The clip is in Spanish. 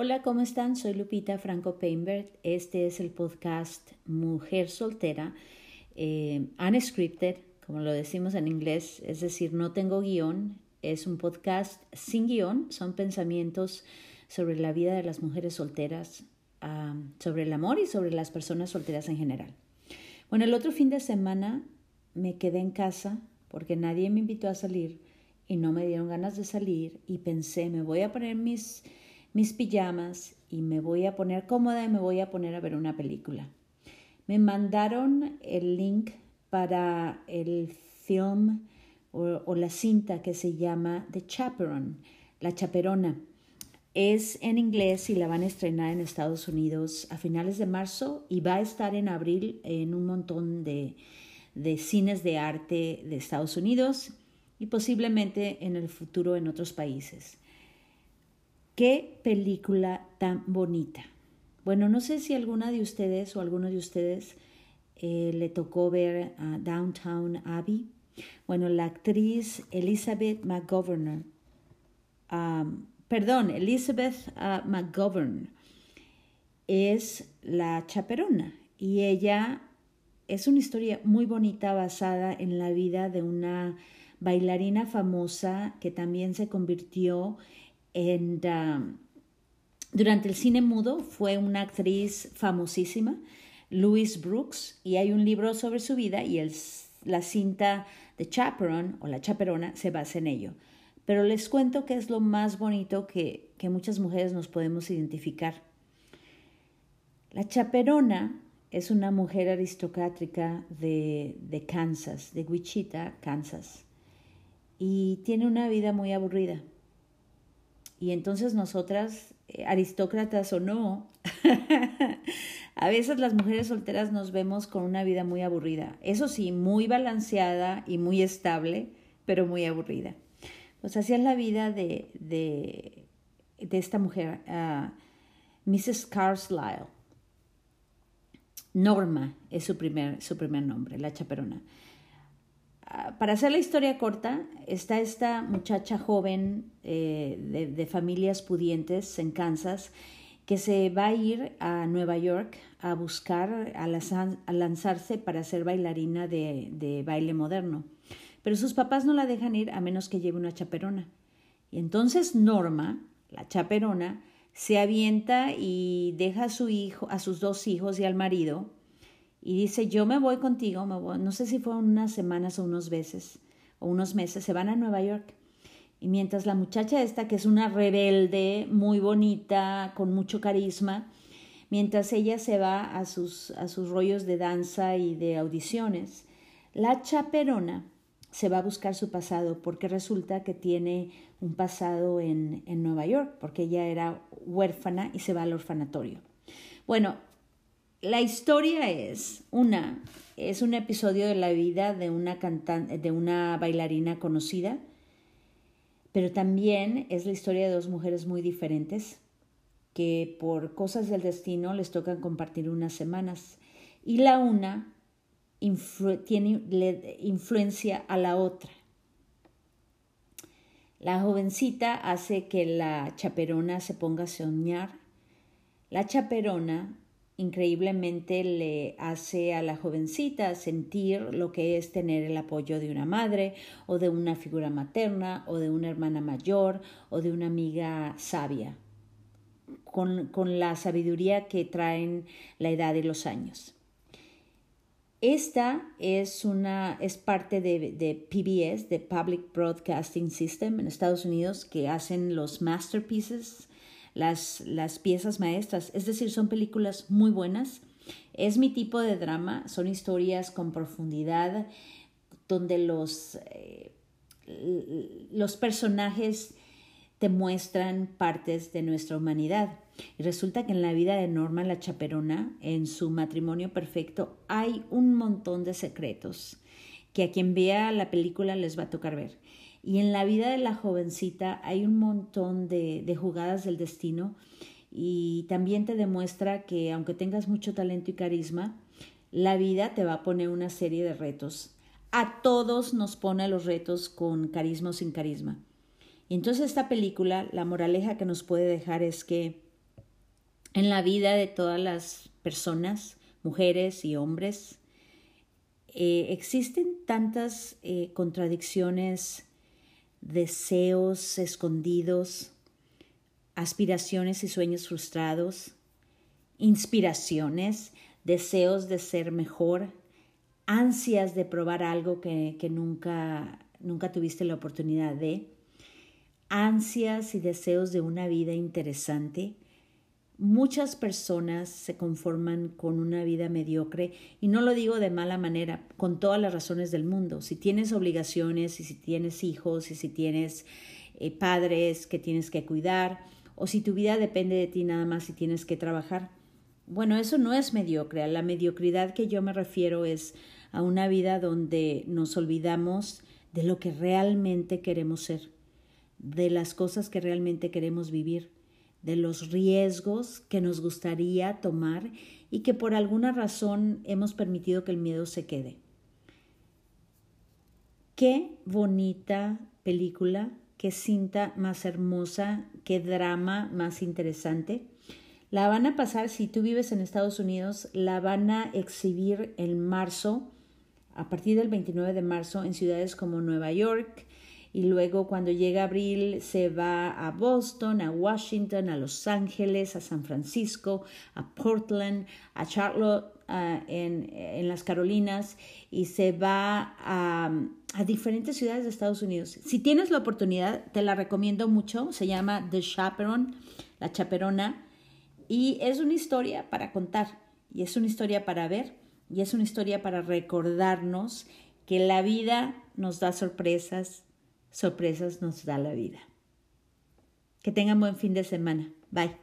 Hola, ¿cómo están? Soy Lupita Franco Painbert. Este es el podcast Mujer Soltera, eh, unscripted, como lo decimos en inglés, es decir, no tengo guion. Es un podcast sin guion, son pensamientos sobre la vida de las mujeres solteras, sobre el amor y sobre las personas solteras en general. Bueno, el otro fin de semana me quedé en casa porque nadie me invitó a salir y no me dieron ganas de salir y pensé, me voy a poner mis mis pijamas y me voy a poner cómoda y me voy a poner a ver una película. Me mandaron el link para el film o, la cinta que se llama The Chaperone, La Chaperona. Es en inglés y la van a estrenar en Estados Unidos a finales de marzo y va a estar en abril en un montón de, de cines de arte de Estados Unidos y posiblemente en el futuro en otros países. Qué película tan bonita. Bueno, no sé si alguna de ustedes o alguno de ustedes eh, le tocó ver a Downtown Abbey. Bueno, la actriz Elizabeth McGovern, perdón, Elizabeth uh, McGovern es la chaperona y ella es una historia muy bonita basada en la vida de una bailarina famosa que también se convirtió Um, durante el cine mudo fue una actriz famosísima, Louise Brooks, y hay un libro sobre su vida y la cinta de Chaperone o La Chaperona se basa en ello. Pero les cuento que es lo más bonito que, que muchas mujeres nos podemos identificar. La Chaperona es una mujer aristocrática de, de Kansas, de Wichita, Kansas, y tiene una vida muy aburrida. Y entonces nosotras, eh, aristócratas o no, a veces las mujeres solteras nos vemos con una vida muy aburrida. Eso sí, muy balanceada y muy estable, pero muy aburrida. Pues así es la vida de, de, de esta mujer, uh, Mrs. Carlisle. Norma es su primer, su primer nombre, la chaperona. Para hacer la historia corta, está esta muchacha joven eh, de, familias pudientes en Kansas que se va a ir a Nueva York a buscar, a, lanzarse para ser bailarina de, de, baile moderno. Pero sus papás no la dejan ir a menos que lleve una chaperona. Y entonces Norma, la chaperona, se avienta y deja a su hijo, a sus dos hijos y al marido y dice, yo me voy contigo, no sé si fue unas semanas o unos meses, o unos meses, se van a Nueva York. Y mientras la muchacha esta, que es una rebelde, muy bonita, con mucho carisma, mientras ella se va a sus, a sus rollos de danza y de audiciones, la chaperona se va a buscar su pasado porque resulta que tiene un pasado en, en Nueva York, porque ella era huérfana y se va al orfanatorio. Bueno, la historia es una es un episodio de la vida de una cantante de una bailarina conocida, pero también es la historia de dos mujeres muy diferentes que por cosas del destino les tocan compartir unas semanas y la una tiene influencia a la otra. La jovencita hace que la chaperona se ponga a soñar. La chaperona increíblemente le hace a la jovencita sentir lo que es tener el apoyo de una madre o de una figura materna o de una hermana mayor o de una amiga sabia, con, la sabiduría que traen la edad y los años. Esta es, una, es parte de, de, PBS, de Public Broadcasting System en Estados Unidos, que hacen los masterpieces las, las piezas maestras. Es decir, son películas muy buenas. Es mi tipo de drama, son historias con profundidad donde los, eh, los personajes te muestran partes de nuestra humanidad. Y resulta que en la vida de Norma la Chaperona, en su matrimonio perfecto, hay un montón de secretos que a quien vea la película les va a tocar ver. Y en la vida de la jovencita hay un montón de, de jugadas del destino y también te demuestra que aunque tengas mucho talento y carisma, la vida te va a poner una serie de retos. A todos nos pone los retos con carisma o sin carisma. Y entonces esta película, la moraleja que nos puede dejar es que en la vida de todas las personas, mujeres y hombres. Eh, existen tantas eh, contradicciones, deseos escondidos, aspiraciones y sueños frustrados, inspiraciones, deseos de ser mejor, ansias de probar algo que, que nunca, nunca tuviste la oportunidad de, ansias y deseos de una vida interesante. Muchas personas se conforman con una vida mediocre y no lo digo de mala manera, con todas las razones del mundo. Si tienes obligaciones y si tienes hijos y si tienes eh, padres que tienes que cuidar o si tu vida depende de ti nada más y tienes que trabajar. Bueno, eso no es mediocre. La mediocridad que yo me refiero es a una vida donde nos olvidamos de lo que realmente queremos ser, de las cosas que realmente queremos vivir, de los riesgos que nos gustaría tomar y que por alguna razón hemos permitido que el miedo se quede. Qué bonita película qué cinta más hermosa, qué drama más interesante. La van a pasar, si tú vives en Estados Unidos, la van a exhibir en marzo, a partir del 29 de marzo, en ciudades como Nueva York, y luego cuando llega abril se va a Boston, a Washington, a Los Ángeles, a San Francisco, a Portland, a Charlotte en, en, las Carolinas y se va a, a, diferentes ciudades de Estados Unidos. Si tienes la oportunidad, te la recomiendo mucho. Se llama The Chaperone, la chaperona, y es una historia para contar, y es una historia para ver, y es una historia para recordarnos que la vida nos da sorpresas, sorpresas nos da la vida. Que tengan buen fin de semana. Bye.